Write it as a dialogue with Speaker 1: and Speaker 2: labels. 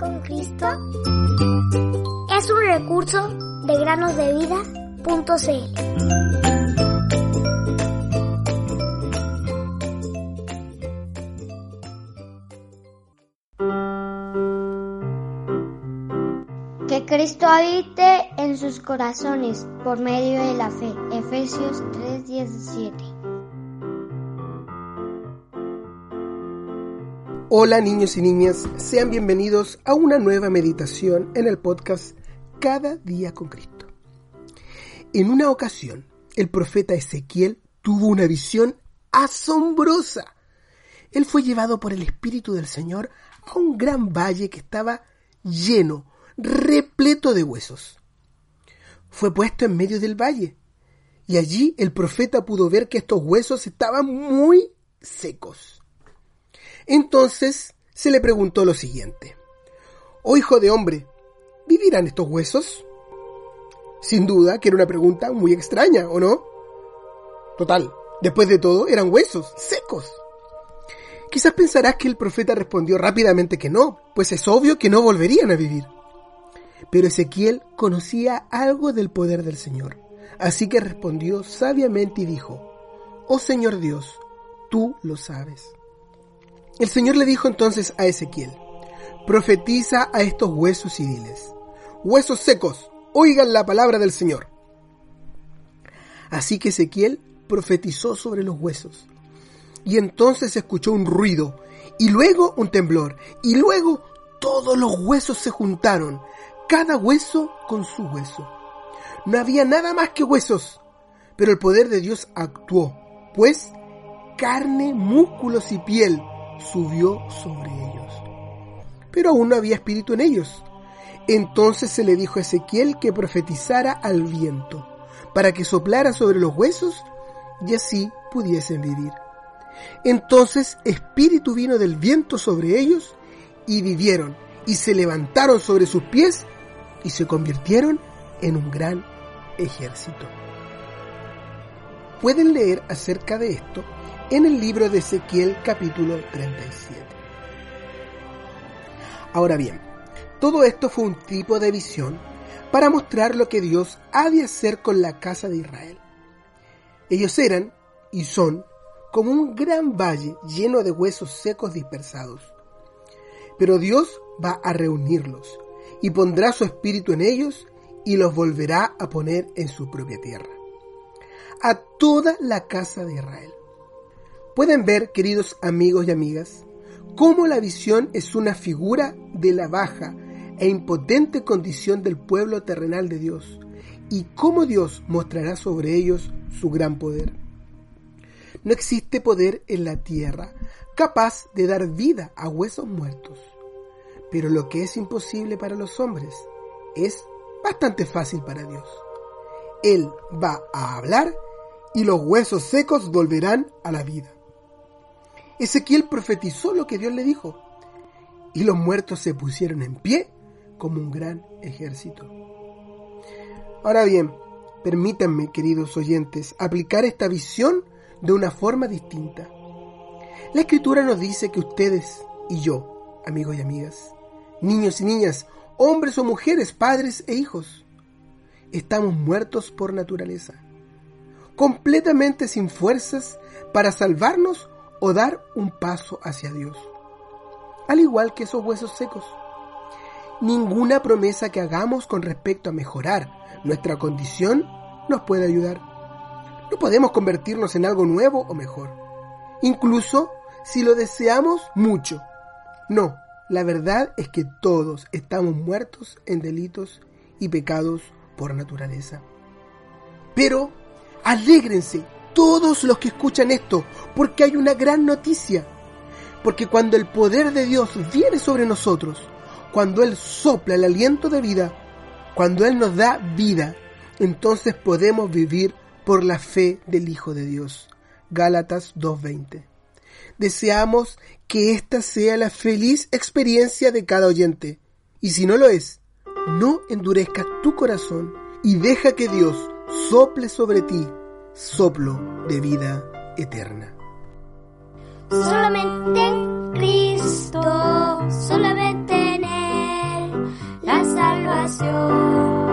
Speaker 1: con Cristo es un recurso de granosdevida.cl.
Speaker 2: Que Cristo habite en sus corazones por medio de la fe. Efesios 3:17.
Speaker 3: Hola niños y niñas, sean bienvenidos a una nueva meditación en el podcast Cada día con Cristo. En una ocasión, el profeta Ezequiel tuvo una visión asombrosa. Él fue llevado por el Espíritu del Señor a un gran valle que estaba lleno, repleto de huesos. Fue puesto en medio del valle y allí el profeta pudo ver que estos huesos estaban muy secos. Entonces se le preguntó lo siguiente. Oh hijo de hombre, ¿vivirán estos huesos? Sin duda que era una pregunta muy extraña, ¿o no? Total, después de todo eran huesos, secos. Quizás pensarás que el profeta respondió rápidamente que no, pues es obvio que no volverían a vivir. Pero Ezequiel conocía algo del poder del Señor, así que respondió sabiamente y dijo, Oh Señor Dios, tú lo sabes. El Señor le dijo entonces a Ezequiel, profetiza a estos huesos y diles, huesos secos, oigan la palabra del Señor. Así que Ezequiel profetizó sobre los huesos. Y entonces escuchó un ruido, y luego un temblor, y luego todos los huesos se juntaron, cada hueso con su hueso. No había nada más que huesos, pero el poder de Dios actuó, pues carne, músculos y piel subió sobre ellos. Pero aún no había espíritu en ellos. Entonces se le dijo a Ezequiel que profetizara al viento, para que soplara sobre los huesos y así pudiesen vivir. Entonces espíritu vino del viento sobre ellos y vivieron y se levantaron sobre sus pies y se convirtieron en un gran ejército. Pueden leer acerca de esto en el libro de Ezequiel capítulo 37. Ahora bien, todo esto fue un tipo de visión para mostrar lo que Dios ha de hacer con la casa de Israel. Ellos eran y son como un gran valle lleno de huesos secos dispersados. Pero Dios va a reunirlos y pondrá su espíritu en ellos y los volverá a poner en su propia tierra. A toda la casa de Israel. Pueden ver, queridos amigos y amigas, cómo la visión es una figura de la baja e impotente condición del pueblo terrenal de Dios y cómo Dios mostrará sobre ellos su gran poder. No existe poder en la tierra capaz de dar vida a huesos muertos, pero lo que es imposible para los hombres es bastante fácil para Dios. Él va a hablar y los huesos secos volverán a la vida. Ezequiel profetizó lo que Dios le dijo, y los muertos se pusieron en pie como un gran ejército. Ahora bien, permítanme, queridos oyentes, aplicar esta visión de una forma distinta. La escritura nos dice que ustedes y yo, amigos y amigas, niños y niñas, hombres o mujeres, padres e hijos, estamos muertos por naturaleza, completamente sin fuerzas para salvarnos o dar un paso hacia Dios. Al igual que esos huesos secos. Ninguna promesa que hagamos con respecto a mejorar nuestra condición nos puede ayudar. No podemos convertirnos en algo nuevo o mejor. Incluso si lo deseamos mucho. No, la verdad es que todos estamos muertos en delitos y pecados por naturaleza. Pero alégrense todos los que escuchan esto, porque hay una gran noticia. Porque cuando el poder de Dios viene sobre nosotros, cuando Él sopla el aliento de vida, cuando Él nos da vida, entonces podemos vivir por la fe del Hijo de Dios. Gálatas 2.20. Deseamos que esta sea la feliz experiencia de cada oyente. Y si no lo es, no endurezcas tu corazón y deja que Dios sople sobre ti soplo de vida eterna.
Speaker 1: Solamente en Cristo, solamente en Él, la salvación.